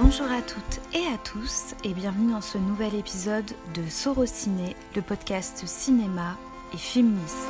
Bonjour à toutes et à tous et bienvenue dans ce nouvel épisode de Sorociné, le podcast cinéma et féministe.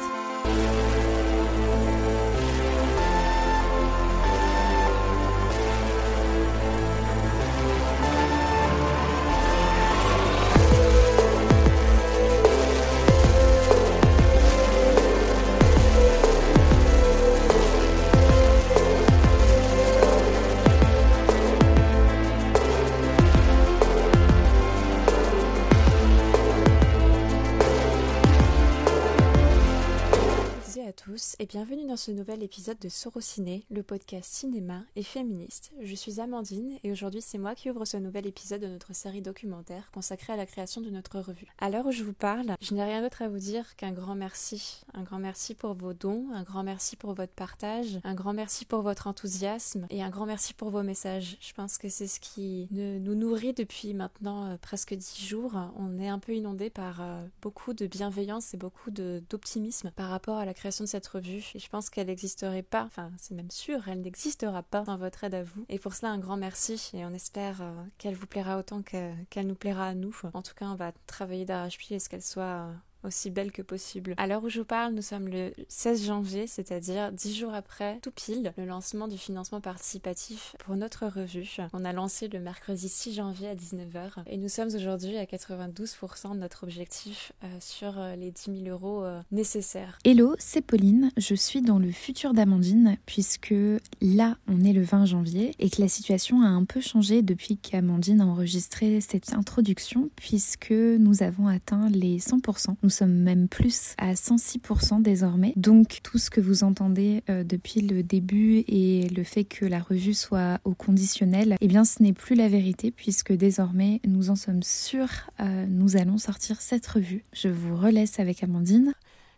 Ce nouvel épisode de Sorociné, le podcast cinéma et féministe. Je suis Amandine et aujourd'hui c'est moi qui ouvre ce nouvel épisode de notre série documentaire consacrée à la création de notre revue. À l'heure où je vous parle, je n'ai rien d'autre à vous dire qu'un grand merci. Un grand merci pour vos dons, un grand merci pour votre partage, un grand merci pour votre enthousiasme et un grand merci pour vos messages. Je pense que c'est ce qui nous nourrit depuis maintenant euh, presque dix jours. On est un peu inondé par euh, beaucoup de bienveillance et beaucoup d'optimisme par rapport à la création de cette revue et je pense qu'elle n'existerait pas, enfin c'est même sûr, elle n'existera pas sans votre aide à vous. Et pour cela un grand merci et on espère euh, qu'elle vous plaira autant qu'elle nous plaira à nous. En tout cas on va travailler d'arrache-pied à ce qu'elle soit euh, aussi belle que possible. À l'heure où je vous parle, nous sommes le 16 janvier, c'est-à-dire 10 jours après, tout pile, le lancement du financement participatif pour notre revue. On a lancé le mercredi 6 janvier à 19h et nous sommes aujourd'hui à 92% de notre objectif euh, sur euh, les 10 000 euros euh, nécessaires. Hello, c'est Pauline. Je suis dans le futur d'Amandine puisque là, on est le 20 janvier et que la situation a un peu changé depuis qu'Amandine a enregistré cette introduction puisque nous avons atteint les 100%. Nous sommes même plus à 106% désormais. Donc tout ce que vous entendez euh, depuis le début et le fait que la revue soit au conditionnel, eh bien ce n'est plus la vérité puisque désormais nous en sommes sûrs, euh, nous allons sortir cette revue. Je vous relaisse avec Amandine.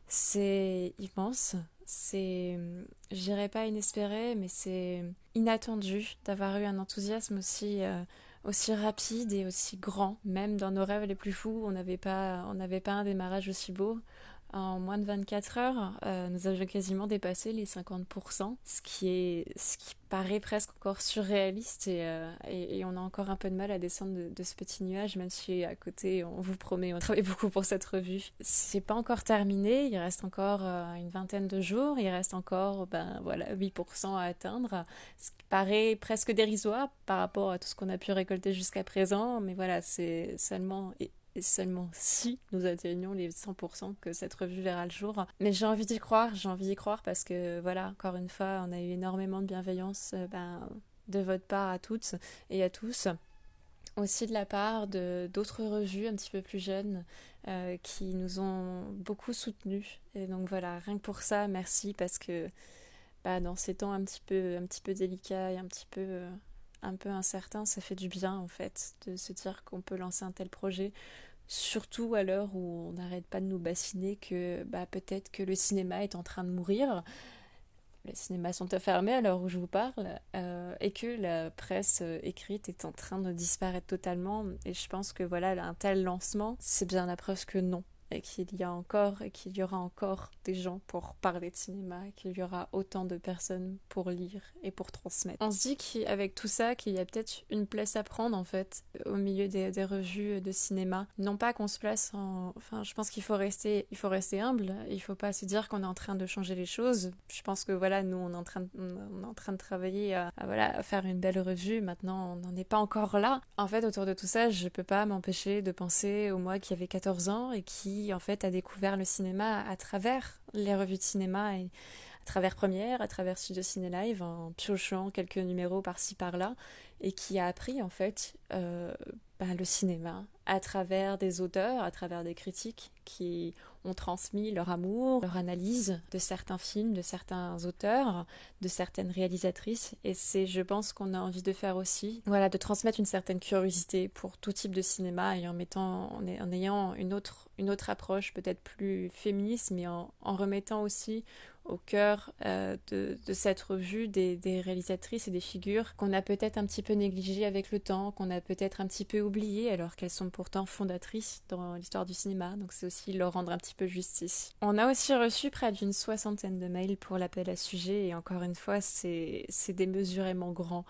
C'est immense, c'est, je dirais pas inespéré, mais c'est inattendu d'avoir eu un enthousiasme aussi euh, aussi rapide et aussi grand. Même dans nos rêves les plus fous, on n'avait pas, on n'avait pas un démarrage aussi beau. En moins de 24 heures, euh, nous avions quasiment dépassé les 50%, ce qui, est, ce qui paraît presque encore surréaliste euh, et, et, on a encore un peu de mal à descendre de, ce petit nuage, même si à côté, on vous promet, on travaille beaucoup pour cette revue. C'est pas encore terminé, il reste encore euh, une vingtaine de jours, il reste encore ben, voilà, 8% à atteindre, ce qui paraît presque dérisoire par rapport à tout ce qu'on a pu récolter jusqu'à présent, mais voilà, c'est seulement et seulement si nous atteignons les 100% que cette revue verra le jour. Mais j'ai envie d'y croire, j'ai envie d'y croire parce que voilà, encore une fois, on a eu énormément de bienveillance euh, ben, de votre part à toutes et à tous. Aussi de la part de d'autres revues un petit peu plus jeunes euh, qui nous ont beaucoup soutenus. Et donc voilà, rien que pour ça, merci parce que bah, dans ces temps un petit peu, un petit peu délicats et un petit peu, euh, un peu incertains, ça fait du bien en fait de se dire qu'on peut lancer un tel projet surtout à l'heure où on n'arrête pas de nous bassiner que bah, peut-être que le cinéma est en train de mourir. Les cinémas sont fermés à l'heure où je vous parle euh, et que la presse euh, écrite est en train de disparaître totalement. Et je pense que voilà, un tel lancement, c'est bien la preuve que non qu'il y a encore et qu'il y aura encore des gens pour parler de cinéma, qu'il y aura autant de personnes pour lire et pour transmettre. On se dit qu'avec tout ça, qu'il y a peut-être une place à prendre en fait au milieu des, des revues de cinéma. Non pas qu'on se place en... Enfin, je pense qu'il faut rester, il faut rester humble. Il faut pas se dire qu'on est en train de changer les choses. Je pense que voilà, nous on est en train de, on est en train de travailler à, voilà, à faire une belle revue. Maintenant, on n'en est pas encore là. En fait, autour de tout ça, je peux pas m'empêcher de penser au moi qui avait 14 ans et qui en fait a découvert le cinéma à travers les revues de cinéma et à travers Première, à travers Studio Ciné Live, en piochant quelques numéros par-ci par-là, et qui a appris en fait euh, bah, le cinéma à travers des auteurs, à travers des critiques qui ont transmis leur amour, leur analyse de certains films, de certains auteurs, de certaines réalisatrices. Et c'est, je pense, qu'on a envie de faire aussi. Voilà, de transmettre une certaine curiosité pour tout type de cinéma et en mettant, en, ayant une autre, une autre approche peut-être plus féministe, mais en, en remettant aussi au cœur euh, de, cette revue des, réalisatrices et des figures qu'on a peut-être un petit peu négligées avec le temps, qu'on a peut-être un petit peu oubliées alors qu'elles sont pourtant fondatrices dans l'histoire du cinéma, donc c'est aussi leur rendre un petit peu justice. On a aussi reçu près d'une soixantaine de mails pour l'appel à sujet et encore une fois c'est démesurément grand.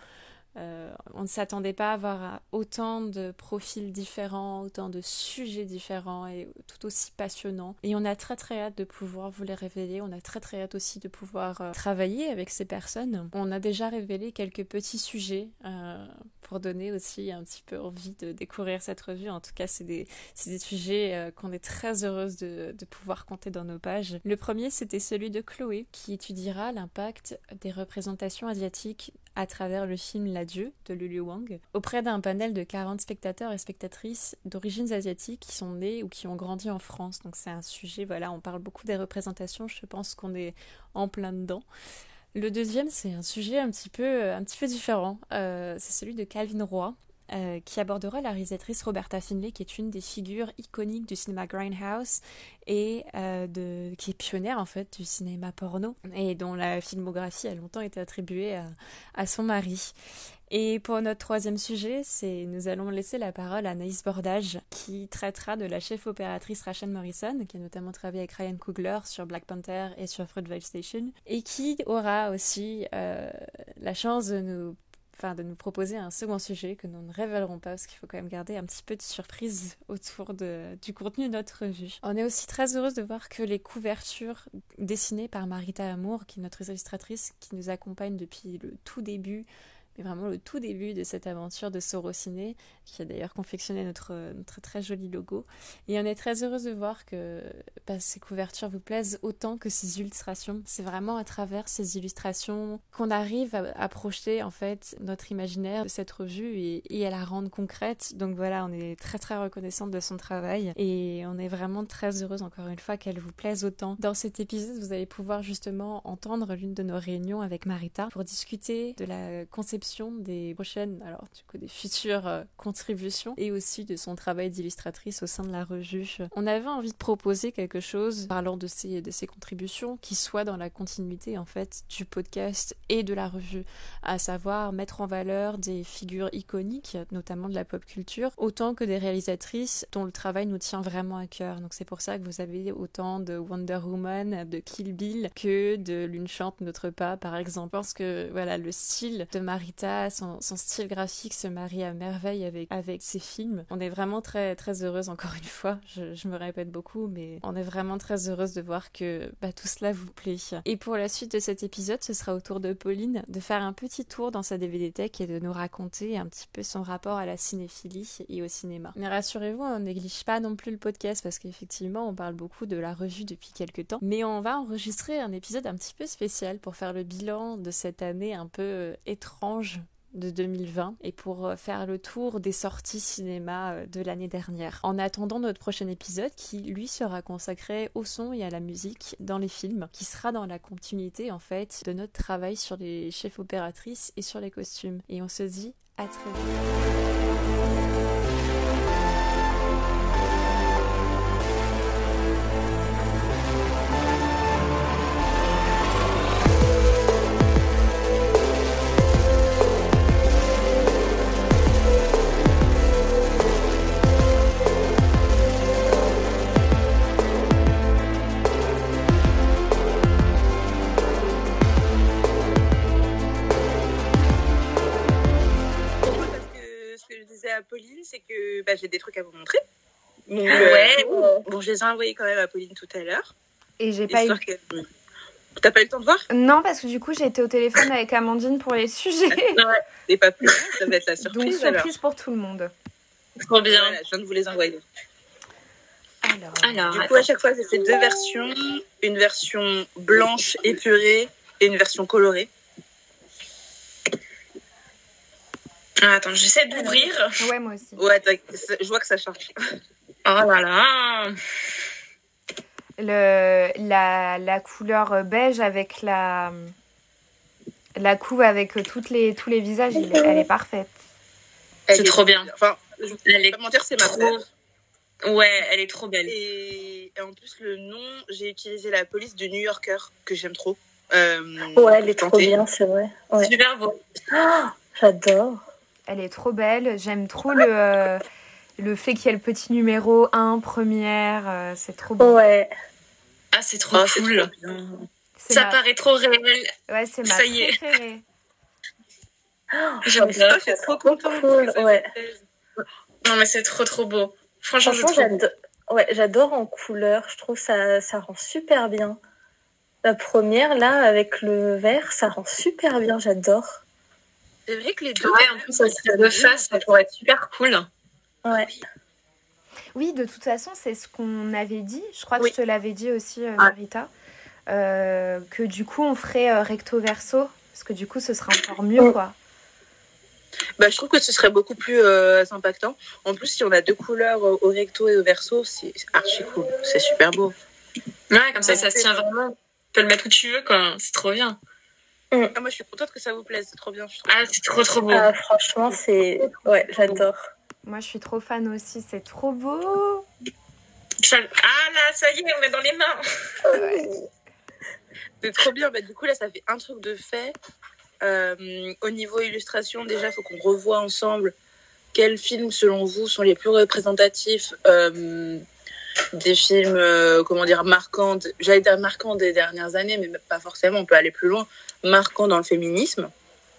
Euh, on ne s'attendait pas à avoir autant de profils différents, autant de sujets différents et tout aussi passionnants. Et on a très très hâte de pouvoir vous les révéler. On a très très hâte aussi de pouvoir euh, travailler avec ces personnes. On a déjà révélé quelques petits sujets euh, pour donner aussi un petit peu envie de découvrir cette revue. En tout cas, c'est des, des, sujets qu'on est très heureuse de, de pouvoir compter dans nos pages. Le premier, c'était celui de Chloé, qui étudiera l'impact des représentations asiatiques à travers le film L'Adieu de Lulu Wang auprès d'un panel de 40 spectateurs et spectatrices d'origines asiatiques qui sont nés ou qui ont grandi en France. Donc c'est un sujet, voilà, on parle beaucoup des représentations, je pense qu'on est en plein dedans. Le deuxième, c'est un sujet un petit peu, un petit peu différent. Euh, c'est celui de Calvin Roy, euh, qui abordera la réalisatrice Roberta Finlay, qui est une des figures iconiques du cinéma Grindhouse et euh, de, qui est pionnière en fait du cinéma porno et dont la filmographie a longtemps été attribuée à, son mari. Et pour notre troisième sujet, c'est nous allons laisser la parole à Naïs Bordage qui traitera de la chef opératrice Rachel Morrison, qui a notamment travaillé avec Ryan Coogler sur Black Panther et sur Fruitvale Station, et qui aura aussi euh, la chance de nous enfin de nous proposer un second sujet que nous ne révélerons pas parce qu'il faut quand même garder un petit peu de surprise autour de, du contenu de notre revue. On est aussi très heureuse de voir que les couvertures dessinées par Marita Amour, qui est notre illustratrice qui nous accompagne depuis le tout début mais vraiment le tout début de cette aventure de Sorociné, qui a d'ailleurs confectionné notre, notre, très joli logo. Et on est très heureuse de voir que bah, ces couvertures vous plaisent autant que ces illustrations. C'est vraiment à travers ces illustrations qu'on arrive à, projeter en fait notre imaginaire de cette revue et, à la rendre concrète. Donc voilà, on est très très reconnaissante de son travail et on est vraiment très heureuse encore une fois qu'elle vous plaise autant. Dans cet épisode, vous allez pouvoir justement entendre l'une de nos réunions avec Marita pour discuter de la conception des prochaines, alors du coup des futures euh, et aussi de son travail d'illustratrice au sein de la revue. On avait envie de proposer quelque chose parlant de ces, de ces contributions qui soit dans la continuité en fait du podcast et de la revue, à savoir mettre en valeur des figures iconiques, notamment de la pop culture, autant que des réalisatrices dont le travail nous tient vraiment à cœur. Donc c'est pour ça que vous avez autant de Wonder Woman, de Kill Bill que de L'une chante notre pas par exemple. parce que voilà le style de Marie son, style graphique se marie à merveille avec, avec ses films. On est vraiment très, très heureuse, encore une fois, je, me répète beaucoup, mais on est vraiment très heureuse de voir que bah, tout cela vous plaît. Et pour la suite de cet épisode, ce sera au tour de Pauline de faire un petit tour dans sa DVD Tech et de nous raconter un petit peu son rapport à la cinéphilie et au cinéma. Mais rassurez-vous, on néglige pas non plus le podcast parce qu'effectivement, on parle beaucoup de la revue depuis quelques temps, mais on va enregistrer un épisode un petit peu spécial pour faire le bilan de cette année un peu euh, étrange de 2020 et pour euh, faire le tour des sorties cinéma euh, de l'année dernière. En attendant notre prochain épisode qui lui sera consacré au son et à la musique dans les films, qui sera dans la continuité en fait de notre travail sur les chefs opératrices et sur les costumes. Et on se dit à très vite. C'est que bah, j'ai des trucs à vous montrer. Donc, ah ouais. Euh, bon, je les ai envoyés quand même à Pauline tout à l'heure. Et j'ai pas eu. Que... T'as pas eu le temps de voir? Non, parce que du coup, j'ai été au téléphone avec Amandine pour les sujets. ouais, et pas plus. Ça va être la surprise. Donc, surprise pour tout le monde. Trop bien. je viens de vous les envoyer. Alors, alors du coup, à chaque fois, j'ai fait deux versions. Une version blanche épurée et une version colorée. Ah, attends, j'essaie d'ouvrir. Ouais, moi aussi. Ouais, je vois que ça charge. Oh là là. Le, la, la couleur beige avec la, la couve avec toutes les, tous les visages, elle, est parfaite. C'est trop bien. Enfin, je elle est mentir, c'est ma trop... Ouais, elle est trop belle. Et, en plus, le nom, j'ai utilisé la police du New Yorker, que j'aime trop. Euh, ouais, elle est trop bien, c'est vrai. Ouais. Super beau. Oh, J'adore. Elle est trop belle. J'aime trop le, euh, le fait qu'il y ait le petit numéro 1, première. Euh, c'est trop beau. Ouais. Ah, c'est trop ah, cool. Ça paraît trop réel. Ouais, c'est ma Ça y est. Oh, je suis trop contente. Cool, ouais. Non, mais c'est trop, trop beau. Franchement, j'adore. Ouais, j'adore en couleur. Je trouve ça, ça rend super bien. La première, là, avec le vert, ça rend super bien. J'adore. C'est vrai que les deux, ouais, en plus, ça serait de face, ça pourrait être super cool. Ouais. Oui, de toute façon, c'est ce qu'on avait dit. Je crois que je te l'avais dit aussi, euh, Marita. Euh, que du coup, on ferait euh, recto verso. Parce que du coup, ce sera encore mieux, quoi. Bah, je trouve que ce serait beaucoup plus impactant. En plus, si on a deux couleurs au recto et au verso, c'est archi cool. C'est super beau. Ouais, comme ça, ça se tient vraiment. Tu peux le mettre où tu veux, quoi. C'est trop bien. Mm. Ah, moi, je suis contente que ça vous plaise. C'est trop bien. Ah, c'est trop, trop beau. Ah, franchement, c'est. Ouais, j'adore. Moi, je suis trop fan aussi. C'est trop beau. Ah là, ça y est, on est dans les mains. c'est trop bien. Bah, du coup, là, ça fait un truc de fait. Euh, au niveau illustration, déjà, il faut qu'on revoie ensemble quels films, selon vous, sont les plus représentatifs euh, des films, euh, comment dire, marquants. J'allais dire marquants des dernières années, mais pas forcément. On peut aller plus loin. Marquants dans le féminisme.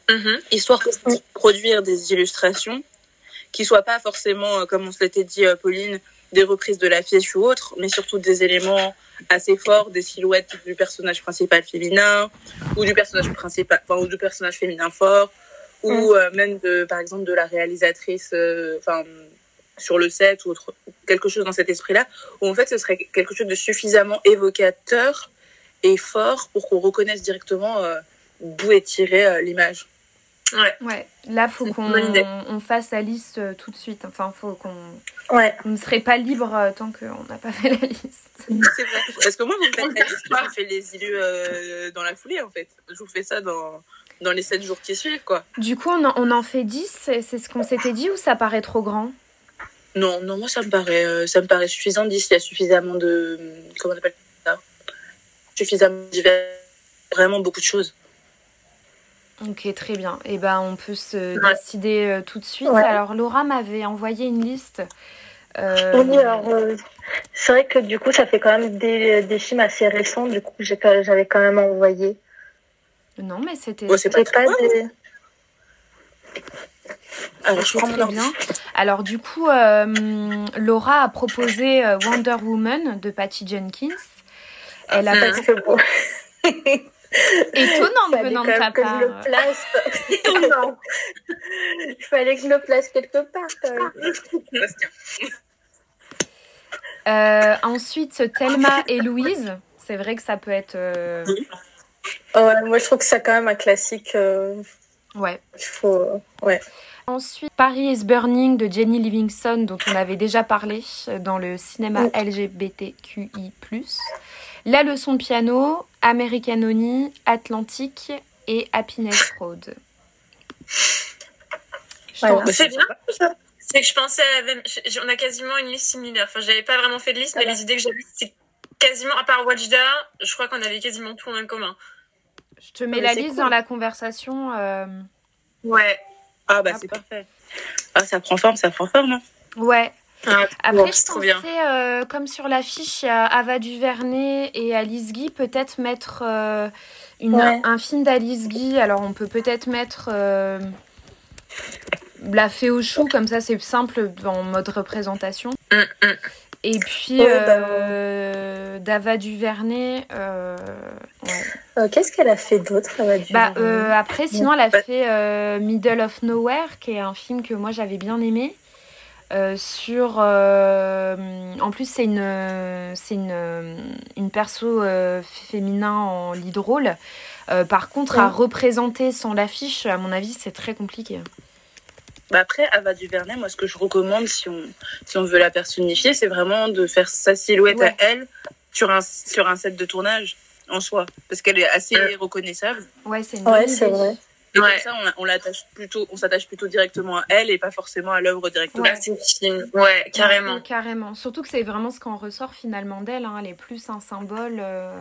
Mm-hmm. Histoire de produire des illustrations qui soient pas forcément, euh, comme on se l'était dit, euh, Pauline, des reprises de l'affiche ou autre, mais surtout des éléments assez forts, des silhouettes du personnage principal féminin ou du personnage principal, enfin, ou du personnage féminin fort, ou mm. euh, même de, par exemple, de la réalisatrice, enfin, sur le set ou autre, quelque chose dans cet esprit-là, où en fait ce serait quelque chose de suffisamment évocateur et fort pour qu'on reconnaisse directement d'où est tirée l'image. Ouais. ouais. Là, faut qu'on on fasse la liste euh, tout de suite. Enfin, faut qu'on. Ouais. On ne serait pas libre euh, tant qu'on n'a pas fait la liste. C'est vrai. Parce que moi, vous me faites la liste, je fais les élus euh, dans la foulée, en fait. Je vous fais ça dans, dans les 7 jours qui suivent, quoi. Du coup, on en, on en fait 10, c'est ce qu'on s'était dit, ou ça paraît trop grand? Non, non, moi, ça me paraît, ça me paraît suffisant. 10, il y a suffisamment de. Comment on appelle ça? Suffisamment divers. Vraiment beaucoup de choses. Ok, très bien. Et eh ben, on peut se décider euh, tout de suite. Alors, Laura m'avait envoyé une liste. Euh, oui, alors, euh, c'est vrai que du coup, ça fait quand même des, des films assez récents. Du coup, j'avais quand même envoyé. Non, mais c'était. c'est pas, des... Alors, je très bien. Alors, du coup, Laura a proposé Wonder Woman de Patty Jenkins. Elle a pas fait beau. Étonnant venant de ta part. Que je le place. Étonnant. Il fallait que je le place quelque part. Euh, ensuite, Thelma et Louise. C'est vrai que ça peut être. Euh... moi, je trouve que c'est quand même un classique. Euh, ouais. Il faut. Ouais. Ensuite, Paris is Burning de Jenny Livingston, dont on avait déjà parlé dans le cinéma LGBTQI. La leçon de piano, American Honey, Atlantique et Happiness Road. C'est bien C'est que je pensais à la On a quasiment une liste similaire. Enfin, j'avais pas vraiment fait de liste, mais les idées que j'avais, c'est quasiment, à part Wajda, je crois qu'on avait quasiment tout en commun. Je te mets la liste dans la conversation. Euh. Ouais. Ah, bah, c'est parfait. Ah, ça prend forme, ça prend forme. Hein. Ouais. Ah, Après, je pensais, euh, comme sur l'affiche, il y a Ava DuVernay et Alice Guy, peut-être mettre euh, une, un film d'Alice Guy. Alors, on peut peut-être mettre euh, La Fée au chou, comme ça, c'est simple en mode représentation. Mm, mm. Et puis, bah, d'Ava DuVernay. Qu'est-ce qu'elle a fait d'autre, bah, Après, sinon, elle a fait Middle of Nowhere, qui est un film que moi, j'avais bien aimé. Euh, sur euh, en plus c'est une c'est une, une perso euh, féminin en lead rôle par contre à représenter sans l'affiche à mon avis c'est très compliqué. Bah après Ava DuVernay moi ce que je recommande si on si on veut la personnifier c'est vraiment de faire sa silhouette à elle sur un sur un set de tournage en soi parce qu'elle est assez reconnaissable ouais c'est ouais, c'est vrai et comme ça, on, l'attache plutôt, on s'attache plutôt directement à elle et pas forcément à l'œuvre directement. Ouais, ouais carrément. carrément. Surtout que c'est vraiment ce qu'on ressort finalement d'elle. Hein. Elle est plus un symbole. Euh.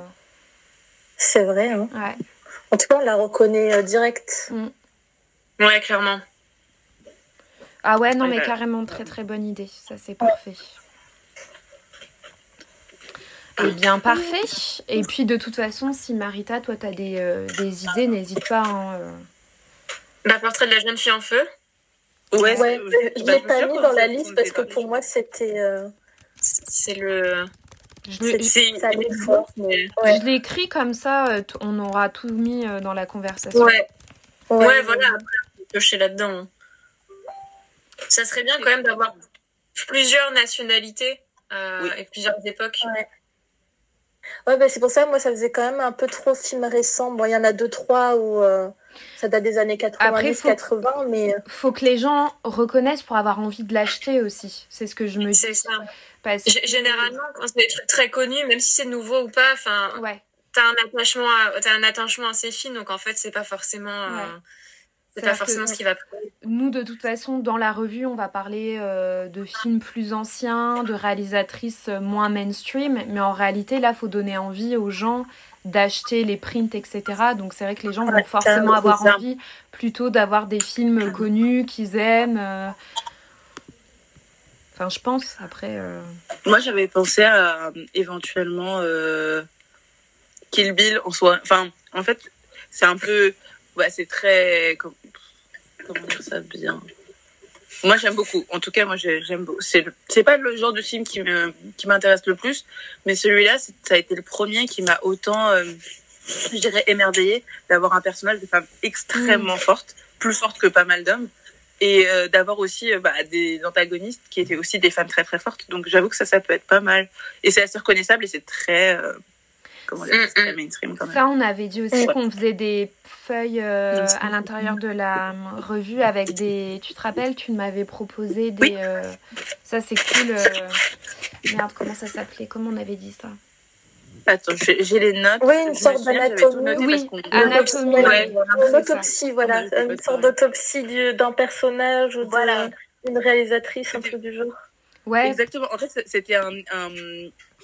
C'est vrai. Hein. Ouais. En tout cas, on la reconnaît euh, direct. Mm. Ouais, clairement. Ah ouais, non, mais carrément, très très bonne idée. Ça, c'est parfait. Eh bien, parfait. Et puis, de toute façon, si Marita, toi, tu as des, euh, des idées, n'hésite pas. Hein, Bah, Portrait de la jeune fille en feu. Ouais, ouais je l'ai pas mis dans la liste parce que pour moi, c'était. Euh... C'est le. Je l'ai écrit comme ça, euh, on aura tout mis euh, dans la conversation. Ouais, ouais, voilà, piocher là-dedans. Ça serait bien quand même d'avoir plusieurs nationalités euh, et plusieurs époques. Ouais. Ouais, bah, c'est pour ça, moi, ça faisait quand même un peu trop film récent. Bon, il y en a deux, trois où euh, ça date des années 90, 80, mais. Euh, faut que les gens reconnaissent pour avoir envie de l'acheter aussi. C'est ce que je me dis. C'est ça. Généralement, quand c'est des trucs très connus, même si c'est nouveau ou pas, enfin. Ouais. T'as un attachement, as un attachement assez fin, donc en fait, c'est pas forcément. Euh, c'est pas forcément ce qui va. Nous, de toute façon, dans la revue, on va parler euh, de films plus anciens, de réalisatrices moins mainstream, mais en réalité, là, faut donner envie aux gens d'acheter les prints, etc. Donc c'est vrai que les gens vont forcément avoir envie plutôt d'avoir des films connus qu'ils aiment. Euh. Enfin, je pense. Après. Euh. Moi, j'avais pensé à éventuellement Kill Bill en soi. Enfin, en fait, c'est un peu ouais, c'est très. Comment dire ça bien? Moi, j'aime beaucoup. En tout cas, moi, j'aime beaucoup. C'est pas le genre de film qui m'intéresse le plus, mais celui-là, ça a été le premier qui m'a autant, euh, je dirais, émerveillé d'avoir un personnage de femme extrêmement mm. forte, plus forte que pas mal d'hommes et euh, d'avoir aussi euh, bah, des antagonistes qui étaient aussi des femmes très très fortes. Donc j'avoue que ça, ça peut être pas mal. Et c'est assez reconnaissable et c'est très, comment dire, mm, très mm. mainstream quand même. Ça, on avait dit aussi qu'on faisait des feuilles euh, à l'intérieur de la revue avec des. Tu te rappelles, tu m'avais proposé des. Euh, ça, c'est cool. Euh, merde, comment ça s'appelait Comment on avait dit ça? Attends, j'ai les notes. Oui, une sorte d'anatomie. Oui, anatomie. Ouais, une autopsie, voilà. Une sorte d'autopsie d'un personnage ou d'une réalisatrice, un peu du genre. Ouais. Exactement. En fait, c'était un,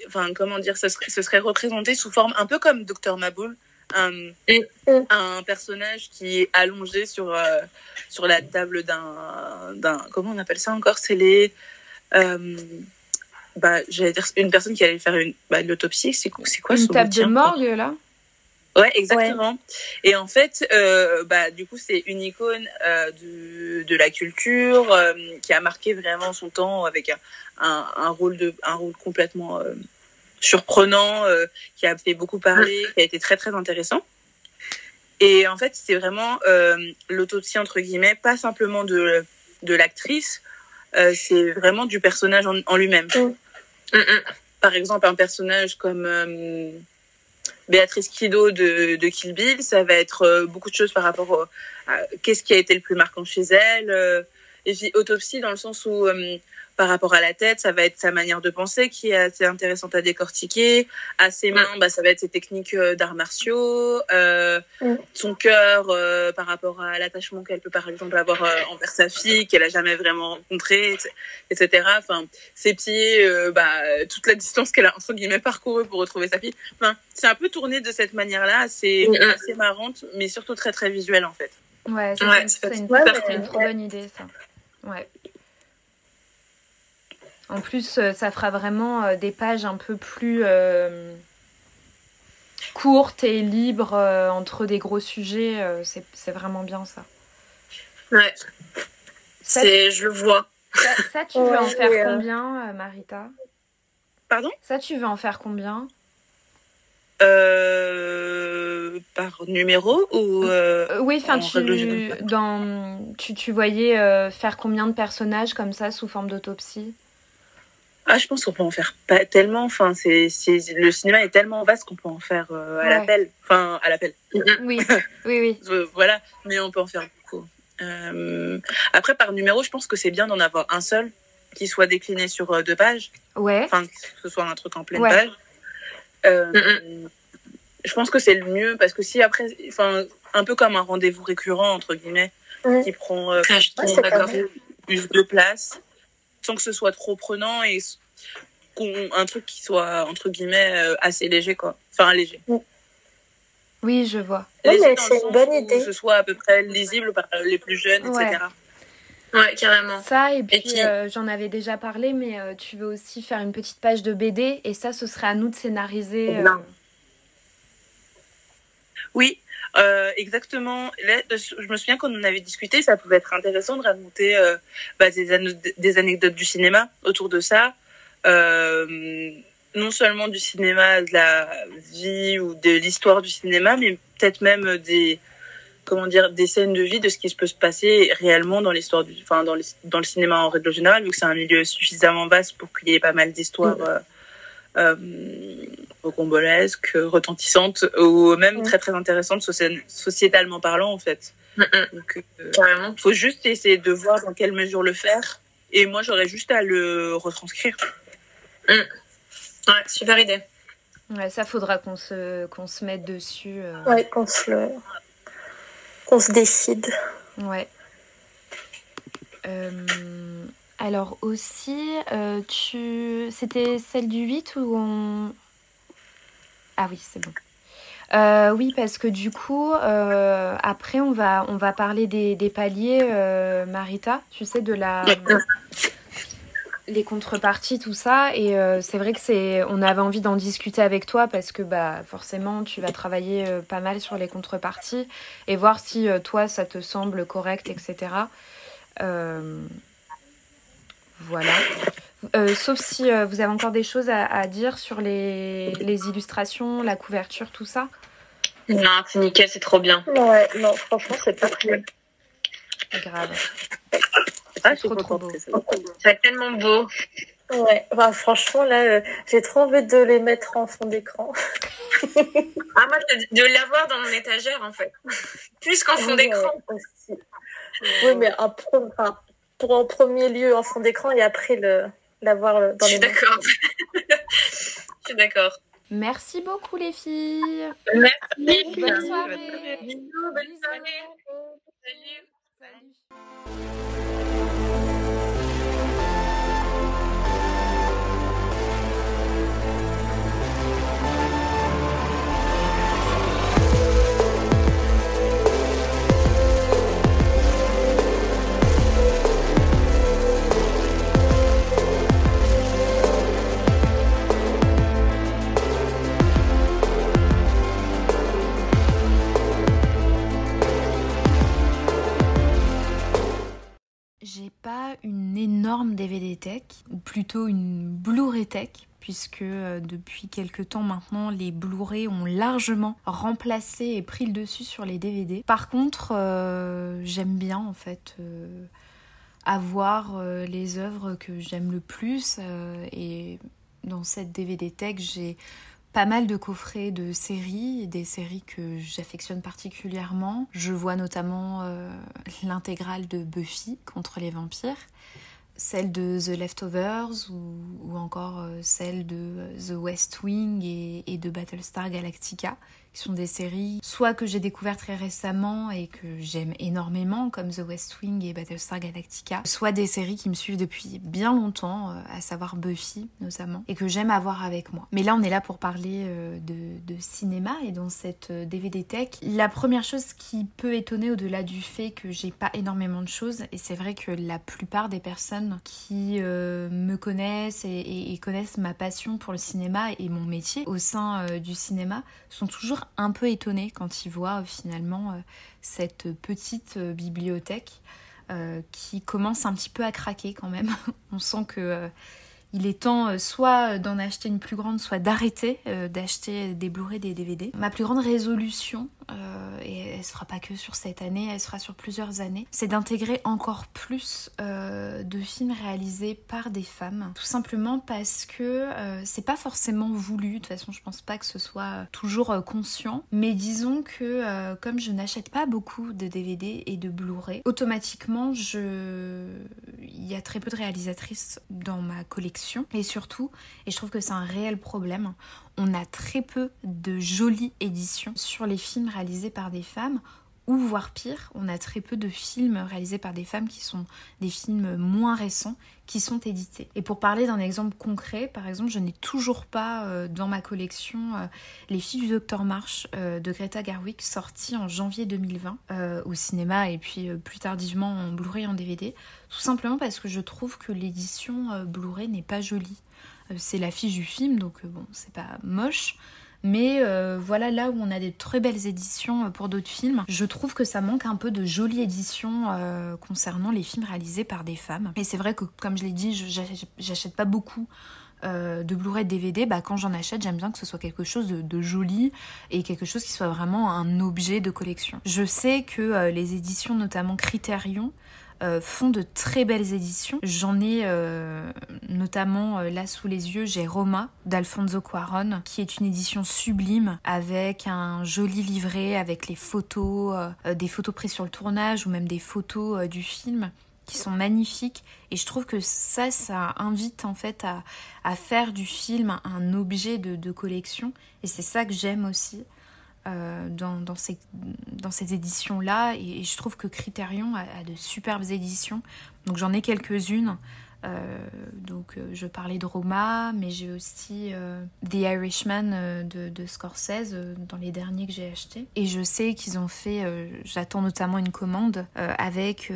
Enfin, comment dire, ce serait, ce serait représenté sous forme un peu comme Dr. Maboul un, un personnage qui est allongé sur, euh, sur la table d'un, d'un. Comment on appelle ça encore C'est les. Euh, bah, j'allais dire une personne qui allait faire une bah, l'autopsie. C'est, c'est quoi Une table de morgue, là? Ouais, exactement. Et en fait, euh, bah, du coup, c'est une icône euh, de, de la culture euh, qui a marqué vraiment son temps avec un, un, un rôle de un rôle complètement surprenant, qui a fait beaucoup parler, qui a été très très intéressant. Et en fait, c'est vraiment l'autopsie entre guillemets, pas simplement de de l'actrice, c'est vraiment du personnage en, en lui-même. Par exemple, un personnage comme Béatrice Kido de, de Kill Bill, ça va être beaucoup de choses par rapport à qu'est-ce qui a été le plus marquant chez elle. et puis autopsie dans le sens où par rapport à la tête, ça va être sa manière de penser qui est assez intéressante à décortiquer. À ses mains, bah, ça va être ses techniques euh, d'arts martiaux. Euh, Son cœur, euh, par rapport à l'attachement qu'elle peut par exemple avoir euh, envers sa fille, qu'elle a jamais vraiment rencontrée, etc. Enfin, ses pieds, bah, toute la distance qu'elle a entre guillemets parcourue pour retrouver sa fille. Enfin, c'est un peu tourné de cette manière-là, c'est assez marrante, mais surtout très très visuelle en fait. Ouais, c'est une, une, une trop bonne idée ça. Ouais. En plus, euh, ça fera vraiment euh, des pages un peu plus euh, courtes et libres entre des gros sujets. c'est vraiment bien ça. Ouais. C'est, je le vois. Ça, tu veux en faire combien, Marita? Pardon? Ça, tu veux en faire combien? Par numéro ou oui enfin tu dans tu, tu voyais faire combien de personnages comme ça sous forme d'autopsie? Ah, je pense qu'on peut en faire pas tellement. Enfin, c'est, c'est le cinéma est tellement vaste qu'on peut en faire euh, à l'appel. Enfin, à l'appel. Oui, oui, oui. Euh, voilà, mais on peut en faire beaucoup. Euh, après, par numéro, je pense que c'est bien d'en avoir un seul qui soit décliné sur deux pages. Ouais. Enfin, que ce soit un truc en pleine page. Je pense que c'est le mieux parce que si après, enfin, un peu comme un rendez-vous récurrent entre guillemets, qui prend, euh, plus de place sans que ce soit trop prenant et un truc qui soit entre guillemets euh, assez léger quoi. Enfin léger. Oui. Je vois. Oui, c'est une bonne idée. que ce soit à peu près lisible par les plus jeunes etc ouais. Carrément. Ça et puis, euh, j'en avais déjà parlé mais euh, tu veux aussi faire une petite page de BD et ça ce serait à nous de scénariser oui Euh, exactement. je me souviens qu'on en avait discuté, ça pouvait être intéressant de raconter euh, bah, des, des, anecdotes du cinéma autour de ça. Euh, non seulement du cinéma, de la vie ou de l'histoire du cinéma, mais peut-être même des comment dire des scènes de vie de ce qui peut se passer réellement dans l'histoire du enfin dans, dans le cinéma en règle générale vu que c'est un milieu suffisamment vaste pour qu'il y ait pas mal d'histoires euh, rocambolesques, retentissantes ou même très très intéressantes sociétalement parlant en fait. Donc, euh, faut juste essayer de voir dans quelle mesure le faire. Et moi, j'aurais juste à le retranscrire. Mm. Ouais, super idée. Ouais, ça faudra qu'on se, qu'on se mette dessus. Euh... Ouais, qu'on se, qu'on se décide. Ouais. Euh, alors aussi, euh, tu... c'était celle du 8 ou on... Ah oui, c'est bon. Euh, oui, parce que du coup, euh, après, on va, on va parler des, paliers, Marita, tu sais, de la... les contreparties, tout ça. Et c'est vrai que c'est, on avait envie d'en discuter avec toi parce que bah forcément, tu vas travailler pas mal sur les contreparties et voir si toi, ça te semble correct, etc. Voilà. Euh, sauf si euh, vous avez encore des choses à, dire sur les, illustrations, la couverture, tout ça. Non, c'est nickel, c'est trop bien. Ouais, non, franchement, c'est pas très grave. Ah, c'est trop, trop beau. C'est tellement beau. Ouais, bah, franchement, là, euh, j'ai trop envie de les mettre en fond d'écran. ah, moi, de l'avoir dans mon étagère, en fait. Plus qu'en fond d'écran. oui, mais un, enfin, pour en premier lieu en fond d'écran et après le l'avoir euh, dans les. Je suis d'accord. Je suis d'accord. Merci beaucoup les filles. Merci. Bonne soirée. Bisous, bonne soirée. Salut. Salut. Une énorme DVD tech, ou plutôt une Blu-ray tech, puisque euh, depuis quelques temps maintenant, les Blu-ray ont largement remplacé et pris le dessus sur les DVD. Par contre, euh, j'aime bien en fait euh, avoir les œuvres que j'aime le plus, et dans cette DVD tech, j'ai pas mal de coffrets de séries, des séries que j'affectionne particulièrement. Je vois notamment euh, l'intégrale de Buffy contre les vampires, celle de The Leftovers ou, encore euh, celle de The West Wing et de Battlestar Galactica qui sont des séries soit que j'ai découvertes très récemment et que j'aime énormément, comme The West Wing et Battlestar Galactica, soit des séries qui me suivent depuis bien longtemps, euh, à savoir Buffy notamment, et que j'aime avoir avec moi. Mais là, on est là pour parler euh, de, cinéma et dans cette DVD euh, tech, la première chose qui peut étonner au-delà du fait que j'ai pas énormément de choses, et c'est vrai que la plupart des personnes qui me connaissent et, et, connaissent ma passion pour le cinéma et mon métier au sein du cinéma sont toujours un peu étonné quand il voit euh, finalement euh, cette petite euh, bibliothèque qui commence un petit peu à craquer quand même. On sent que il est temps soit d'en acheter une plus grande, soit d'arrêter d'acheter des Blu-ray, des DVD. Ma plus grande résolution euh, et elle se fera pas que sur cette année, elle sera sur plusieurs années, c'est d'intégrer encore plus euh, de films réalisés par des femmes. Tout simplement parce que euh, c'est pas forcément voulu, de toute façon je pense pas que ce soit toujours conscient, mais disons que comme je n'achète pas beaucoup de DVD et de Blu-ray, automatiquement je... il y a très peu de réalisatrices dans ma collection. Et surtout, et je trouve que c'est un réel problème, on a très peu de jolies éditions sur les films réalisés par des femmes ou voire pire, on a très peu de films réalisés par des femmes qui sont des films moins récents qui sont édités. Et pour parler d'un exemple concret, par exemple, je n'ai toujours pas euh, dans ma collection euh, Les filles du docteur March euh, de Greta Garwick sorti en janvier 2020 au cinéma et puis plus tardivement en Blu-ray en DVD, tout simplement parce que je trouve que l'édition Blu-ray n'est pas jolie. C'est l'affiche du film, donc bon, c'est pas moche, Mais euh, voilà, là où on a des très belles éditions pour d'autres films, je trouve que ça manque un peu de jolies éditions concernant les films réalisés par des femmes. Et c'est vrai que, comme je l'ai dit, j'achète pas beaucoup de Blu-ray DVD, bah, quand j'en achète, j'aime bien que ce soit quelque chose de, joli et quelque chose qui soit vraiment un objet de collection. Je sais que les éditions, notamment Criterion, euh, font de très belles éditions. J'en ai euh, notamment euh, là sous les yeux, j'ai Roma d'Alfonso Cuaron, qui est une édition sublime avec un joli livret, avec les photos, des photos prises sur le tournage ou même des photos du film qui sont magnifiques. Et je trouve que ça ça invite en fait à, faire du film un objet de collection. Et c'est ça que j'aime aussi euh, dans, ces, dans ces éditions-là. Et, je trouve que Criterion a, de superbes éditions. Donc j'en ai quelques-unes. Euh, donc euh, je parlais de Roma, mais j'ai aussi The Irishman de, Scorsese dans les derniers que j'ai achetés. Et je sais qu'ils ont fait, j'attends notamment une commande avec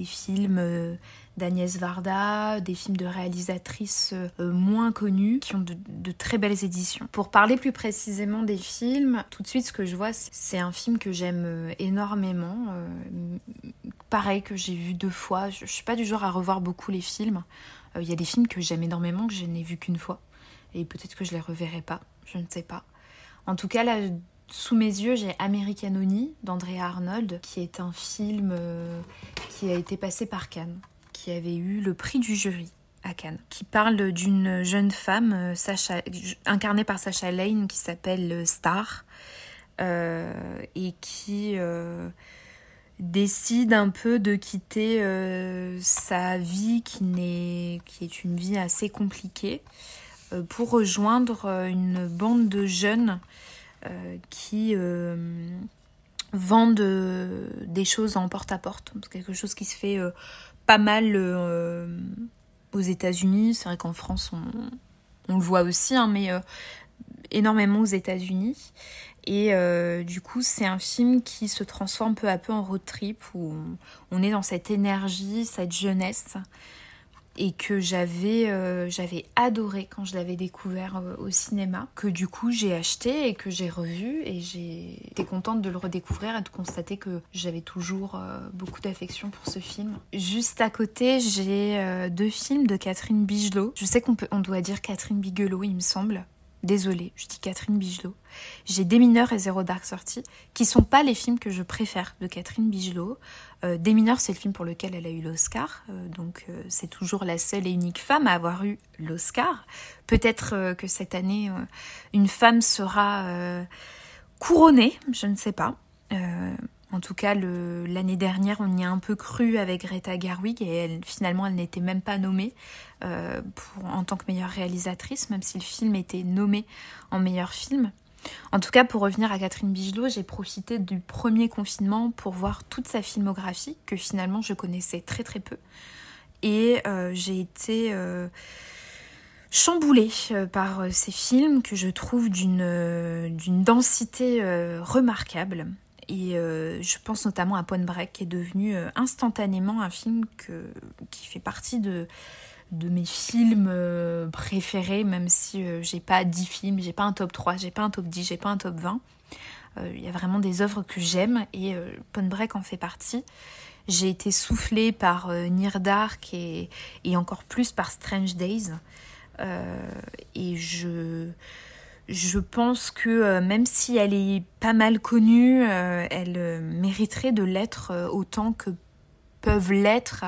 des films d'Agnès Varda, des films de réalisatrices euh, moins connues qui ont de, très belles éditions. Pour parler plus précisément des films, tout de suite ce que je vois c'est un film que j'aime euh, énormément. Euh, pareil que j'ai vu deux fois. Je, ne suis pas du genre à revoir beaucoup les films. Il y a des films que j'aime énormément que je n'ai vu qu'une fois. Et peut-être que je les reverrai pas. Je ne sais pas. En tout cas sous mes yeux, j'ai Americanoni d'Andrea Arnold, qui est un film qui a été passé par Cannes qui avait eu le prix du jury à Cannes, qui parle d'une jeune femme euh, Sacha, incarnée par Sacha Lane qui s'appelle euh, Star euh, et qui décide un peu de quitter sa vie qui, qui est une vie assez compliquée pour rejoindre une bande de jeunes qui vendent des choses en porte-à-porte, quelque chose qui se fait pas mal euh, aux États-Unis. C'est vrai qu'en France, on, le voit aussi, hein, mais euh, énormément aux États-Unis. Et euh, du coup, c'est un film qui se transforme peu à peu en road trip où on est dans cette énergie, cette jeunesse et que j'avais euh, j'avais adoré quand je l'avais découvert euh, au cinéma, que du coup j'ai acheté et que j'ai revu et j'ai contente de le redécouvrir et de constater que j'avais toujours euh, beaucoup d'affection pour ce film. Juste à côté, j'ai deux films de Catherine Bigelow. Je sais qu'on peut doit dire Catherine Bigelow, il me semble. Désolée, je dis Catherine Bigelow. J'ai Des mineurs et Zéro Dark Sortie, qui sont pas les films que je préfère de Catherine Bigelow. Euh, Des mineurs, c'est le film pour lequel elle a eu l'Oscar, euh, donc euh, c'est toujours la seule et unique femme à avoir eu l'Oscar. Peut-être que cette année, une femme sera couronnée, je ne sais pas. En tout cas, l'année dernière, on y a un peu cru avec Greta Gerwig et finalement, elle n'était même pas nommée en tant que meilleure réalisatrice, même si le film était nommé en meilleur film. En tout cas, pour revenir à Catherine Bigelow, j'ai profité du premier confinement pour voir toute sa filmographie, que finalement je connaissais très très peu. Et euh, j'ai été euh, chamboulée par ces films que je trouve d'une densité remarquable. Et euh, je pense notamment à Point Break, qui est devenu euh, instantanément un film que, qui fait partie de, de mes films euh, préférés, même si j'ai pas 10 films, j'ai pas un top 3, j'ai pas un top 10, j'ai pas un top 20. Il y a vraiment des œuvres que j'aime et Point Break en fait partie. J'ai été soufflée par Near Dark et, encore plus par Strange Days. et je je pense que euh, même si elle est pas mal connue, euh, elle euh, mériterait de l'être autant que peuvent l'être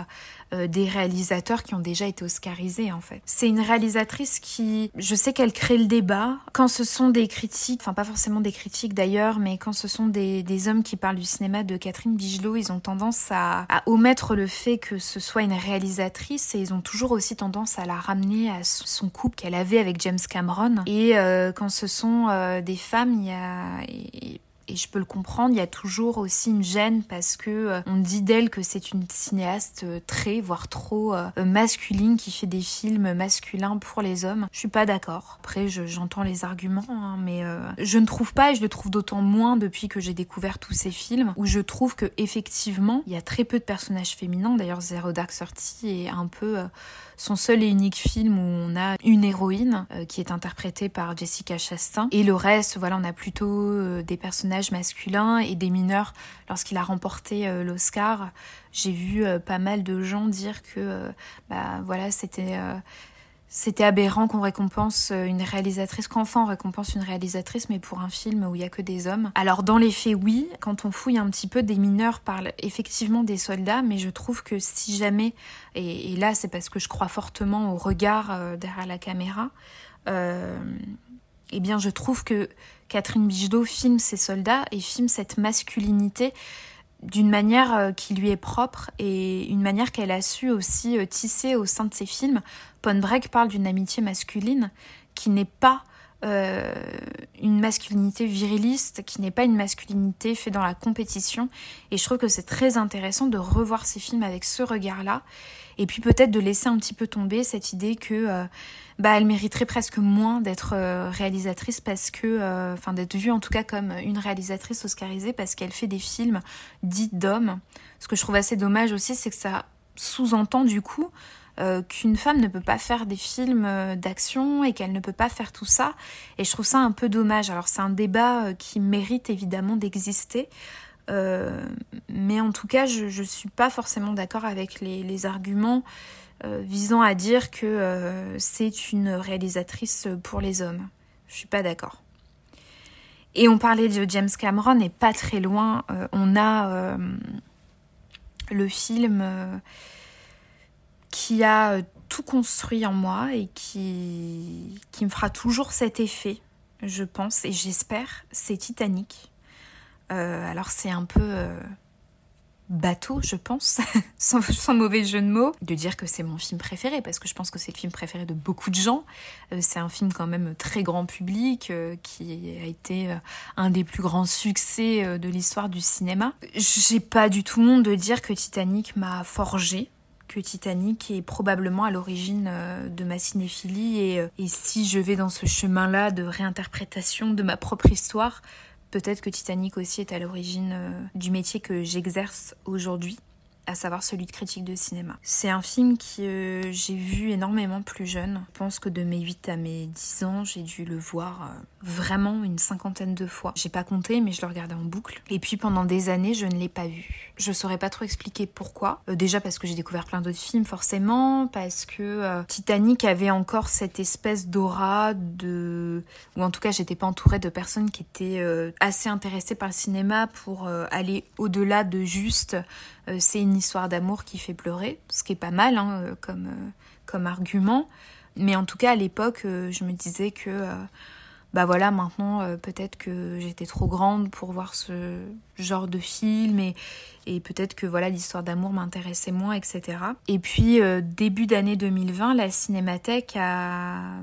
euh, des réalisateurs qui ont déjà été oscarisés en fait. C'est une réalisatrice qui, je sais qu'elle crée le débat quand ce sont des critiques, enfin pas forcément des critiques d'ailleurs, mais quand ce sont des, hommes qui parlent du cinéma de Catherine Bigelow, ils ont tendance à, omettre le fait que ce soit une réalisatrice et ils ont toujours aussi tendance à la ramener à son couple qu'elle avait avec James Cameron. Et euh, quand ce sont euh, des femmes, il y a je peux le comprendre. Il y a toujours aussi une gêne parce que euh, on dit d'elle que c'est une cinéaste euh, très, voire trop masculine qui fait des films masculins pour les hommes. Je suis pas d'accord. Après, j'entends les arguments, hein, mais je ne trouve pas et je le trouve d'autant moins depuis que j'ai découvert tous ces films où je trouve que effectivement il y a très peu de personnages féminins. D'ailleurs, Zero Dark Thirty est un peu son seul et unique film où on a une héroïne euh, qui est interprétée par Jessica Chastain. Et le reste, voilà, on a plutôt euh, des personnages masculins et des mineurs. Lorsqu'il a remporté euh, l'Oscar, j'ai vu pas mal de gens dire que bah voilà, c'était c'était aberrant qu'on récompense euh, une réalisatrice, qu'enfin on récompense une réalisatrice, mais pour un film où il y a que des hommes. Alors dans les faits, oui, quand on fouille un petit peu, des mineurs parlent effectivement des soldats, mais je trouve que si jamais, et, là c'est parce que je crois fortement au regard euh, derrière la caméra, euh, eh bien je trouve que Catherine Bigedo filme ses soldats et filme cette masculinité d'une manière euh, qui lui est propre et une manière qu'elle a su aussi euh, tisser au sein de ses films. Pon Break parle d'une amitié masculine qui n'est pas euh, une masculinité viriliste, qui n'est pas une masculinité faite dans la compétition. Et je trouve que c'est très intéressant de revoir ces films avec ce regard-là. Et puis peut-être de laisser un petit peu tomber cette idée que bah, elle mériterait presque moins d'être euh, réalisatrice parce que, euh, enfin, d'être vue en tout cas comme une réalisatrice oscarisée parce qu'elle fait des films dits d'hommes. Ce que je trouve assez dommage aussi, c'est que ça sous-entend du coup euh, qu'une femme ne peut pas faire des films d'action et qu'elle ne peut pas faire tout ça. Et je trouve ça un peu dommage. Alors c'est un débat qui mérite évidemment d'exister. Mais en tout cas, je ne suis pas forcément d'accord avec les, arguments euh, visant à dire que euh, c'est une réalisatrice pour les hommes. Je suis pas d'accord. Et on parlait de James Cameron et pas très loin, euh, on a le film qui a tout construit en moi et qui, qui me fera toujours cet effet, je pense et j'espère, c'est Titanic. Alors c'est un peu bateau, je pense, sans, mauvais jeu de mots, de dire que c'est mon film préféré, parce que je pense que c'est le film préféré de beaucoup de gens. Euh, c'est un film quand même très grand public, euh, qui a été euh, un des plus grands succès de l'histoire du cinéma. J'ai pas du tout honte de dire que Titanic m'a forgé, que Titanic est probablement à l'origine de ma cinéphilie et, si je vais dans ce chemin-là de réinterprétation de ma propre histoire, Peut-être que Titanic aussi est à l'origine euh, du métier que j'exerce aujourd'hui à savoir celui de critique de cinéma. C'est un film que euh, j'ai vu énormément plus jeune. Je pense que de mes 8 à mes 10 ans, j'ai dû le voir euh, vraiment une cinquantaine de fois. J'ai pas compté, mais je le regardais en boucle. Et puis pendant des années, je ne l'ai pas vu. Je saurais pas trop expliquer pourquoi. Euh, déjà parce que j'ai découvert plein d'autres films, forcément, parce que Titanic avait encore cette espèce d'aura de... Ou en tout cas, j'étais pas entourée de personnes qui étaient assez intéressées par le cinéma pour aller au-delà de juste c'est une histoire d'amour qui fait pleurer, ce qui est pas mal hein, euh, comme, euh, comme argument. Mais en tout cas, à l'époque, je me disais que, bah voilà, maintenant, peut-être que j'étais trop grande pour voir ce genre de film et, et peut-être que voilà l'histoire d'amour m'intéressait moins, etc. Et puis, début d'année 2020, la Cinémathèque a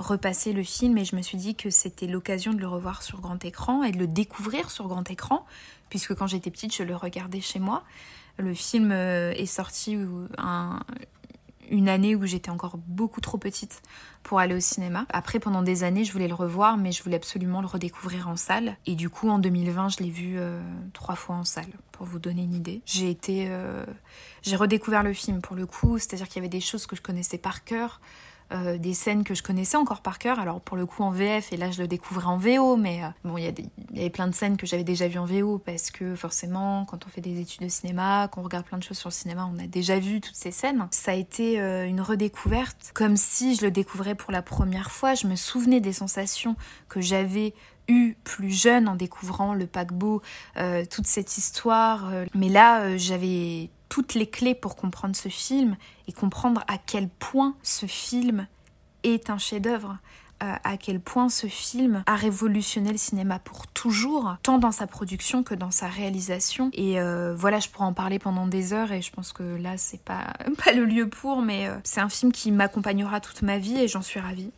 repassé le film et je me suis dit que c'était l'occasion de le revoir sur grand écran et de le découvrir sur grand écran puisque quand j'étais petite, je le regardais chez moi. Le film euh, est sorti une année où j'étais encore beaucoup trop petite pour aller au cinéma. Après, pendant des années, je voulais le revoir, mais je voulais absolument le redécouvrir en salle. Et du coup, en 2020, je l'ai vu euh, trois fois en salle, pour vous donner une idée. J'ai été, euh, j'ai redécouvert le film pour le coup, c'est-à-dire qu'il y avait des choses que je connaissais par cœur. Euh, des scènes que je connaissais encore par cœur. Alors pour le coup en VF et là je le découvrais en VO, mais euh, bon il y, avait plein de scènes que j'avais déjà vues en VO parce que forcément quand on fait des études de cinéma, qu'on regarde plein de choses sur le cinéma, on a déjà vu toutes ces scènes. Ça a été euh, une redécouverte, comme si je le découvrais pour la première fois. Je me souvenais des sensations que j'avais eues plus jeune en découvrant le paquebot, toute cette histoire. mais là, j'avais toutes les clés pour comprendre ce film et comprendre à quel point ce film est un chef-d'œuvre, euh, à quel point ce film a révolutionné le cinéma pour toujours, tant dans sa production que dans sa réalisation. Et euh, voilà, je pourrais en parler pendant des heures et je pense que là, c'est pas, pas le lieu pour, mais euh, c'est un film qui m'accompagnera toute ma vie et j'en suis ravie.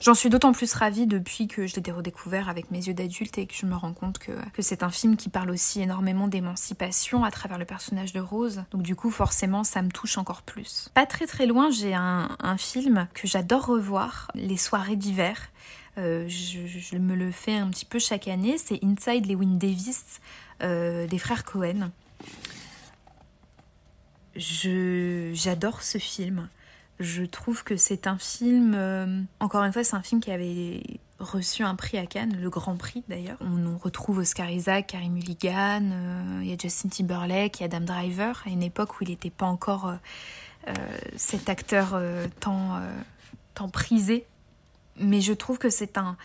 J'en suis d'autant plus ravie depuis que je l'ai redécouvert avec mes yeux d'adulte et que je me rends compte que, que c'est un film qui parle aussi énormément d'émancipation à travers le personnage de Rose. Donc du coup, forcément, ça me touche encore plus. Pas très très loin, j'ai un, un film que j'adore revoir, les soirées d'hiver. Euh, je, me le fais un petit peu chaque année, c'est Inside Lewin Davis euh, des frères Cohen. J'adore ce film. Je trouve que c'est un film, euh, encore une fois, c'est un film qui avait reçu un prix à Cannes, le Grand Prix d'ailleurs. On, retrouve Oscar Isaac, Carey Mulligan, euh, il y a Justin Timberlake, il y a Adam Driver, à une époque où il n'était pas encore euh, cet acteur tant, tant prisé. Mais je trouve que c'est un,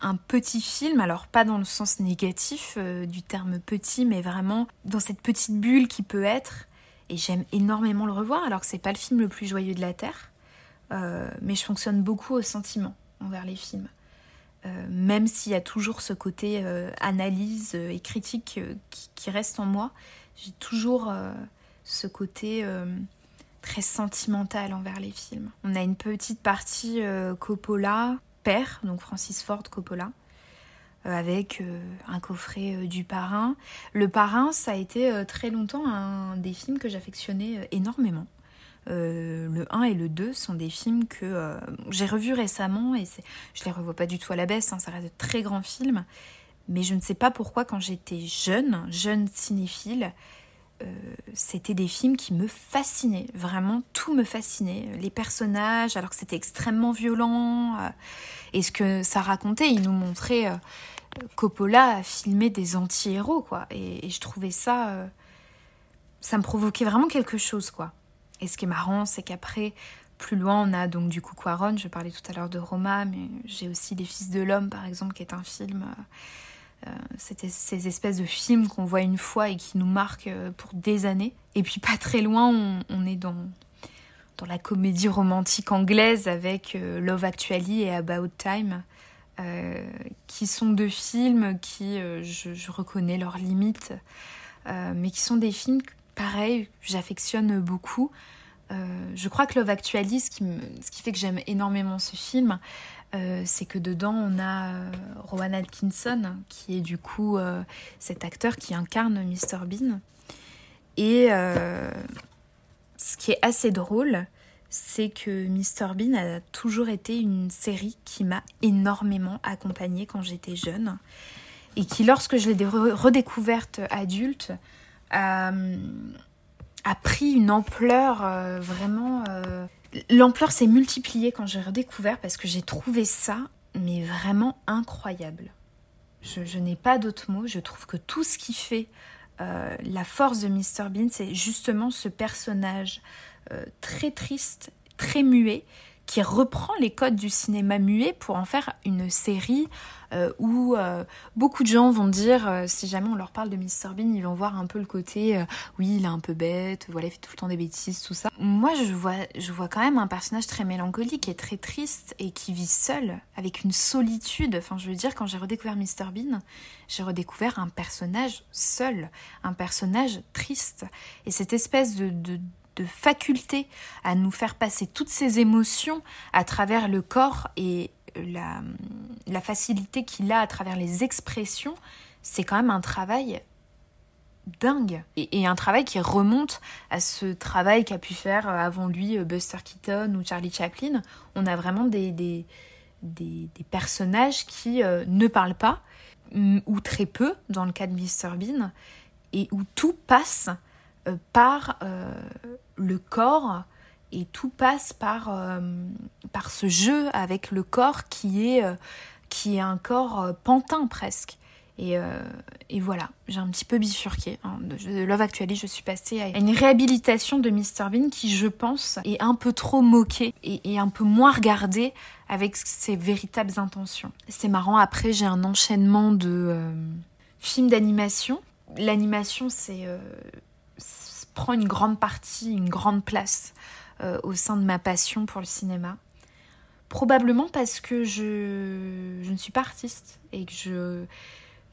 un petit film, alors pas dans le sens négatif du terme petit, mais vraiment dans cette petite bulle qui peut être et j'aime énormément le revoir, alors que c'est pas le film le plus joyeux de la Terre. Euh, mais je fonctionne beaucoup au sentiment envers les films. Euh, même s'il y a toujours ce côté euh, analyse et critique qui, qui, reste en moi, j'ai toujours ce côté très sentimental envers les films. On a une petite partie Coppola, père, donc Francis Ford Coppola, avec euh, un coffret euh, du parrain. Le parrain, ça a été très longtemps un des films que j'affectionnais énormément. le 1 et le 2 sont des films que j'ai revus récemment et je les revois pas du tout à la baisse, hein, ça reste de très grands films. Mais je ne sais pas pourquoi, quand j'étais jeune, jeune cinéphile, c'était des films qui me fascinaient. Vraiment, tout me fascinait. Les personnages, alors que c'était extrêmement violent. et ce que ça racontait, il nous montrait Coppola a filmé des anti-héros, quoi. Et, je trouvais ça. Euh, ça me provoquait vraiment quelque chose, quoi. Et ce qui est marrant, c'est qu'après, plus loin, on a donc du coup Quaron. Je parlais tout à l'heure de Roma, mais j'ai aussi Les Fils de l'Homme, par exemple, qui est un film. Euh, euh, c'était ces espèces de films qu'on voit une fois et qui nous marquent pour des années. Et puis pas très loin, on, on est dans, dans la comédie romantique anglaise avec Love Actually et About Time. Euh, qui sont deux films qui, euh, je, reconnais leurs limites, euh, mais qui sont des films, pareil, j'affectionne beaucoup. je crois que Love Actually, ce qui, fait que j'aime énormément ce film, c'est que dedans on a Rowan Atkinson, qui est du coup cet acteur qui incarne Mr. Bean. Et ce qui est assez drôle, c'est que Mr Bean a toujours été une série qui m'a énormément accompagnée quand j'étais jeune et qui lorsque je l'ai redécouverte adulte a, pris une ampleur euh, vraiment euh, l'ampleur s'est multipliée quand j'ai redécouvert parce que j'ai trouvé ça mais vraiment incroyable. Je, n'ai pas d'autres mots. Je trouve que tout ce qui fait euh, la force de Mr Bean c'est justement ce personnage euh, très triste, très muet, qui reprend les codes du cinéma muet pour en faire une série euh, où euh, beaucoup de gens vont dire, si jamais on leur parle de Mr Bean, ils vont voir un peu le côté, oui, il est un peu bête, voilà, il fait tout le temps des bêtises, tout ça. Moi, je vois, je vois quand même un personnage très mélancolique et très triste et qui vit seul, avec une solitude. Enfin, je veux dire, quand j'ai redécouvert Mr Bean, j'ai redécouvert un personnage seul, un personnage triste. Et cette espèce de de faculté à nous faire passer toutes ces émotions à travers le corps et la, facilité qu'il a à travers les expressions, c'est quand même un travail dingue et, un travail qui remonte à ce travail qu'a pu faire avant lui Buster Keaton ou Charlie Chaplin. On a vraiment des, personnages qui euh, ne parlent pas ou très peu dans le cas de Mr Bean et où tout passe euh, par euh, le corps et tout passe par, euh, par ce jeu avec le corps qui est, qui est un corps pantin presque. Et, et, voilà, j'ai un petit peu bifurqué. Hein. De Love Actually, je suis passée à une réhabilitation de Mr Bean qui, je pense, est un peu trop moquée et, et un peu moins regardée avec ses véritables intentions. C'est marrant, après j'ai un enchaînement de films d'animation. L'animation, c'est prend une grande partie, une grande place euh, au sein de ma passion pour le cinéma. Probablement parce que je, je ne suis pas artiste et que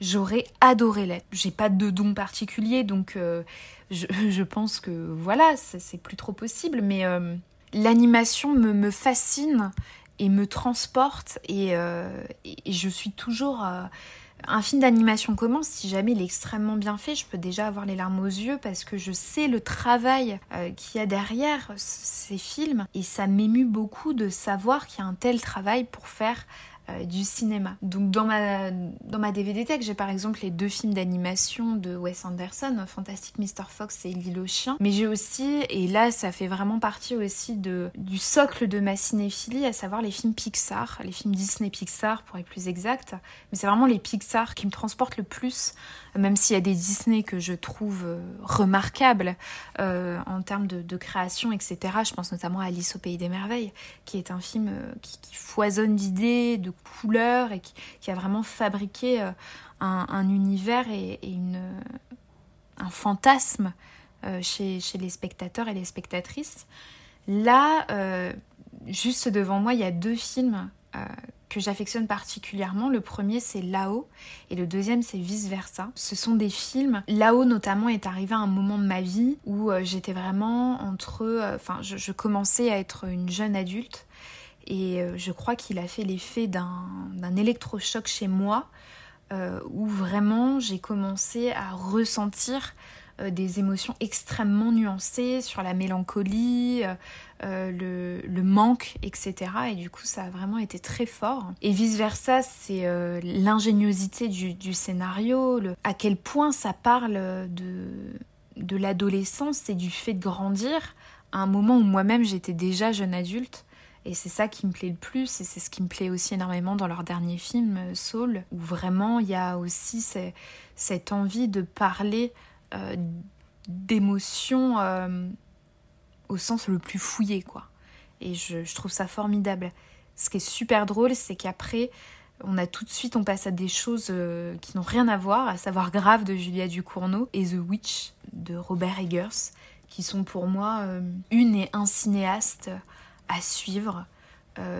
j'aurais adoré l'être. J'ai pas de don particulier, donc euh, je, je, pense que voilà, c'est plus trop possible. Mais euh, l'animation me, me, fascine et me transporte et, je suis toujours un film d'animation commence, si jamais il est extrêmement bien fait, je peux déjà avoir les larmes aux yeux parce que je sais le travail euh, qu'il y a derrière ces films. Et ça m'émue beaucoup de savoir qu'il y a un tel travail pour faire euh, du cinéma. Donc dans ma, dans ma DVD tech, j'ai par exemple les deux films d'animation de Wes Anderson, Fantastic Mr. Fox et L'île aux chiens. Mais j'ai aussi, et là ça fait vraiment partie aussi de, du socle de ma cinéphilie, à savoir les films Pixar, les films Disney Pixar pour être plus exact. Mais c'est vraiment les Pixar qui me transportent le plus même s'il y a des Disney que je trouve euh, remarquables euh, en termes de, création, etc. Je pense notamment à Alice au Pays des Merveilles, qui est un film euh, qui, foisonne d'idées, de couleurs et qui, a vraiment fabriqué un, univers et, une, un fantasme chez, chez, les spectateurs et les spectatrices. Là, juste devant moi, il y a deux films que j'affectionne particulièrement. Le premier c'est Là-haut et le deuxième c'est Vice Versa. Ce sont des films. Là-haut notamment est arrivé à un moment de ma vie où euh, j'étais vraiment entre... Euh, enfin, je, commençais à être une jeune adulte et euh, je crois qu'il a fait l'effet d'un électrochoc chez moi où vraiment j'ai commencé à ressentir euh, des émotions extrêmement nuancées sur la mélancolie, euh, euh, le, manque, etc. Et du coup, ça a vraiment été très fort. Et vice-versa, c'est l'ingéniosité du, scénario, à quel point ça parle de l'adolescence et du fait de grandir à un moment où moi-même j'étais déjà jeune adulte. Et c'est ça qui me plaît le plus, et c'est ce qui me plaît aussi énormément dans leur dernier film, Soul, où vraiment il y a aussi cette envie de parler euh, d'émotions euh, au sens le plus fouillé, quoi. Et je, trouve ça formidable. Ce qui est super drôle, c'est qu'après, on a tout de suite, on passe à des choses euh, qui n'ont rien à voir, à savoir Grave de Julia Ducournau et The Witch de Robert Eggers, qui sont pour moi une et un cinéaste à suivre.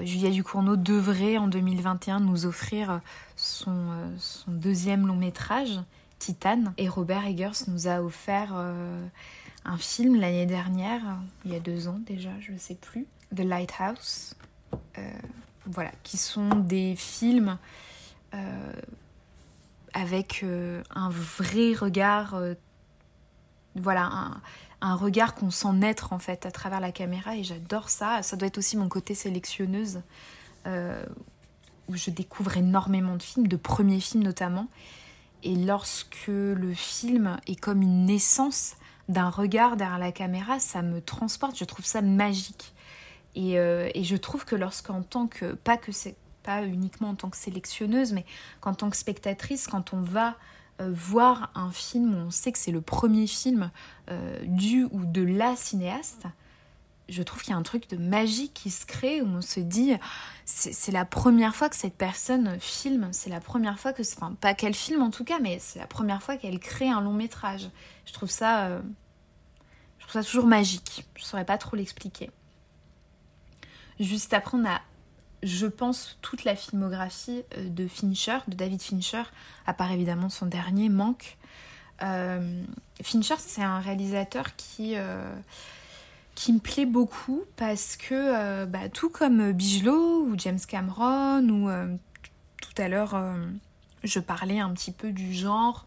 Julia Ducournau devrait en 2021 nous offrir son, son deuxième long métrage Titane. Et Robert Eggers nous a offert euh, un film l'année dernière, il y a deux ans déjà, je ne sais plus, The Lighthouse. Euh, voilà, qui sont des films euh, avec un vrai regard, voilà, un, un regard qu'on sent naître en fait à travers la caméra et j'adore ça. Ça doit être aussi mon côté sélectionneuse où je découvre énormément de films, de premiers films notamment. Et lorsque le film est comme une naissance d'un regard derrière la caméra, ça me transporte, je trouve ça magique. Et, euh, je trouve que lorsqu'en tant que, pas que c'est pas uniquement en tant que sélectionneuse, mais qu'en tant que spectatrice, quand on va euh, voir un film où on sait que c'est le premier film euh, du ou de la cinéaste, je trouve qu'il y a un truc de magique qui se crée où on se dit c'est la première fois que cette personne filme, c'est la première fois que, enfin pas qu'elle filme en tout cas, mais c'est la première fois qu'elle crée un long métrage. Je trouve ça, euh, je trouve ça toujours magique. Je saurais pas trop l'expliquer. Juste après, on a, je pense, toute la filmographie euh, de Fincher, de David Fincher, à part évidemment son dernier, Manque. Euh, Fincher, c'est un réalisateur qui qui me plaît beaucoup parce que euh, bah, tout comme Bigelow ou James Cameron ou euh, tout à l'heure euh, je parlais un petit peu du genre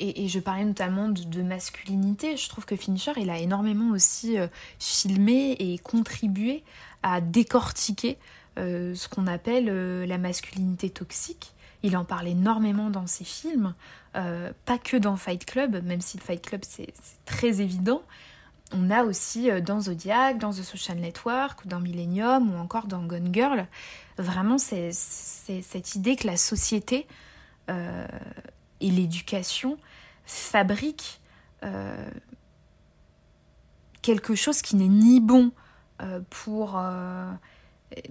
et, je parlais notamment de, masculinité. Je trouve que Fincher il a énormément aussi filmé et contribué à décortiquer ce qu'on appelle la masculinité toxique. Il en parle énormément dans ses films. Euh, pas que dans Fight Club, même si Fight Club c'est très évident. On a aussi euh, dans Zodiac, dans The Social Network, dans Millennium ou encore dans Gone Girl, vraiment cette idée que la société euh, et l'éducation fabriquent quelque chose qui n'est ni bon pour,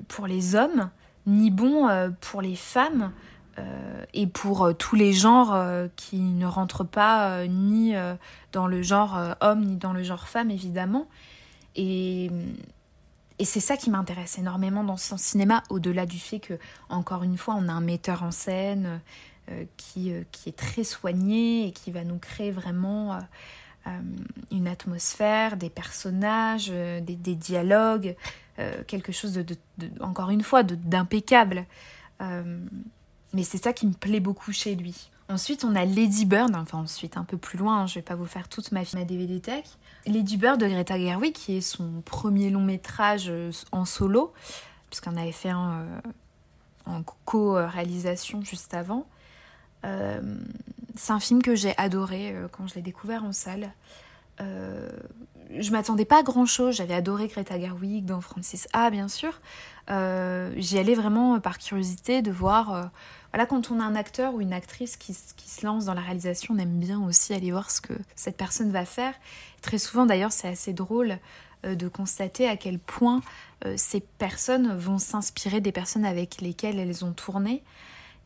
pour les hommes, ni bon pour les femmes, euh, et pour euh, tous les genres euh, qui ne rentrent pas ni dans le genre homme ni dans le genre femme évidemment. Et, et c'est ça qui m'intéresse énormément dans son cinéma, au-delà du fait que, encore une fois, on a un metteur en scène qui, qui est très soigné et qui va nous créer vraiment une atmosphère, des personnages, des, dialogues, quelque chose de, encore une fois, d'impeccable. mais c'est ça qui me plaît beaucoup chez lui. Ensuite, on a Lady Bird, enfin ensuite un peu plus loin, hein, je vais pas vous faire toute ma, ma DVD tech. Lady Bird de Greta Gerwig, qui est son premier long métrage en solo, puisqu'on avait fait un, en co-réalisation juste avant. Euh, c'est un film que j'ai adoré euh, quand je l'ai découvert en salle. Euh, je m'attendais pas à grand chose. J'avais adoré Greta Gerwig dans Francis A, bien sûr. J'y allais vraiment par curiosité de voir. voilà, quand on a un acteur ou une actrice qui, se lance dans la réalisation, on aime bien aussi aller voir ce que cette personne va faire. Très souvent, d'ailleurs, c'est assez drôle de constater à quel point euh, ces personnes vont s'inspirer des personnes avec lesquelles elles ont tourné.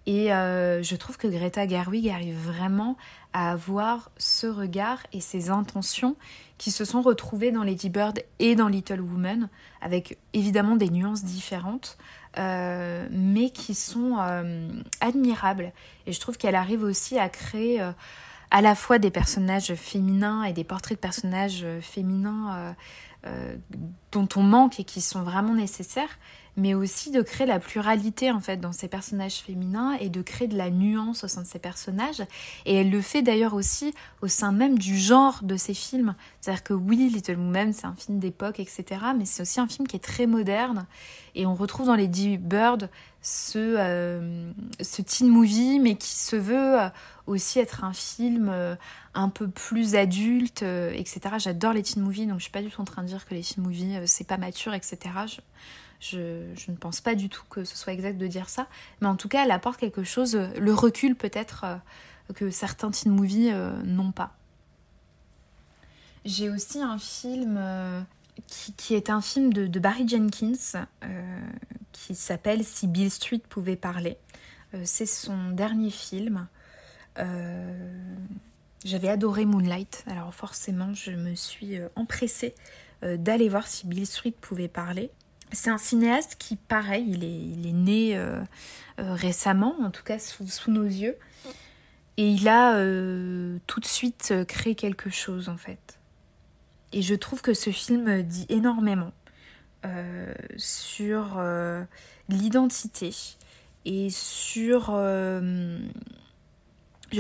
Et euh, je trouve que Greta Gerwig arrive vraiment à avoir ce regard et ces intentions qui se sont retrouvées dans Lady Bird et dans Little Woman, avec évidemment des nuances différentes, euh, mais qui sont admirables. Et je trouve qu'elle arrive aussi à créer à la fois des personnages féminins et des portraits de personnages féminins euh, dont on manque et qui sont vraiment nécessaires, mais aussi de créer la pluralité en fait dans ces personnages féminins et de créer de la nuance au sein de ces personnages. Et elle le fait d'ailleurs aussi au sein même du genre de ces films. C'est-à-dire que oui, Little Women, c'est un film d'époque, etc. Mais c'est aussi un film qui est très moderne. Et on retrouve dans Lady Bird ce, euh, ce teen movie, mais qui se veut euh, aussi être un film euh, un peu plus adulte, etc. J'adore les teen movies, donc je suis pas du tout en train de dire que les teen movies, c'est pas mature, etc. ne pense pas du tout que ce soit exact de dire ça, mais en tout cas, elle apporte quelque chose, le recul peut-être euh, que certains teen movies euh, n'ont pas. J'ai aussi un film euh, qui, est un film de, Barry Jenkins qui s'appelle Si Bill Street pouvait parler. C'est son dernier film. J'avais adoré Moonlight, alors forcément je me suis empressée d'aller voir si Bill Street pouvait parler. C'est un cinéaste qui, pareil, il est, il est né euh, euh, récemment, en tout cas sous, nos yeux. Et il a euh, tout de suite créé quelque chose, en fait. Et je trouve que ce film dit énormément sur l'identité et sur... je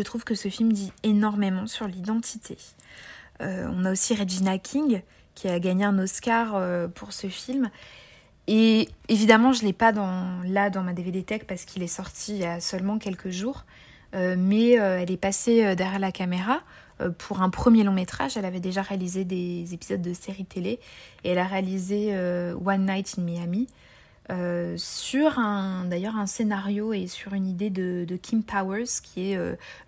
trouve que ce film dit énormément sur l'identité. on a aussi Regina King qui a gagné un Oscar pour ce film et évidemment, je ne l'ai pas là dans ma DVD Tech parce qu'il est sorti il y a seulement quelques jours. Euh, mais euh, elle est passée euh, derrière la caméra pour un premier long métrage. Elle avait déjà réalisé des épisodes de séries télé et elle a réalisé One Night in Miami sur un d'ailleurs un scénario et sur une idée de, Kim Powers qui est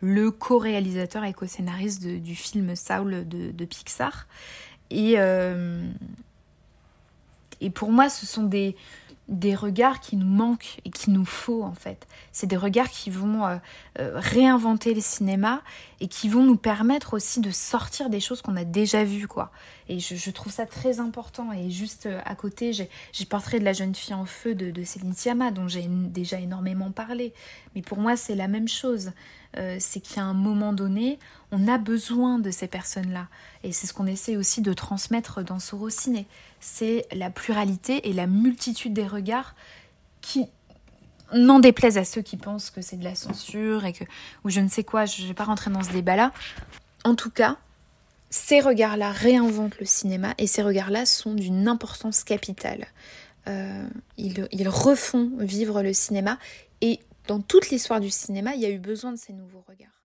le co-réalisateur et co-scénariste du film Saul de, de Pixar. Et et pour moi, ce sont des, des regards qui nous manquent et qui nous faut en fait. C'est des regards qui vont euh, euh, réinventer le cinéma et qui vont nous permettre aussi de sortir des choses qu'on a déjà vues quoi. Et je, trouve ça très important. Et juste euh, à côté, j'ai Portrait de la jeune fille en feu de, Céline Sciamma dont j'ai déjà énormément parlé. Mais pour moi, c'est la même chose. C'est qu'à un moment donné, on a besoin de ces personnes-là. Et c'est ce qu'on essaie aussi de transmettre dans Sorociné c'est la pluralité et la multitude des regards qui n'en déplaisent à ceux qui pensent que c'est de la censure et que ou je ne sais quoi, je ne vais pas rentrer dans ce débat-là. En tout cas, ces regards-là réinventent le cinéma et ces regards-là sont d'une importance capitale. Euh, ils refont vivre le cinéma et dans toute l'histoire du cinéma, il y a eu besoin de ces nouveaux regards.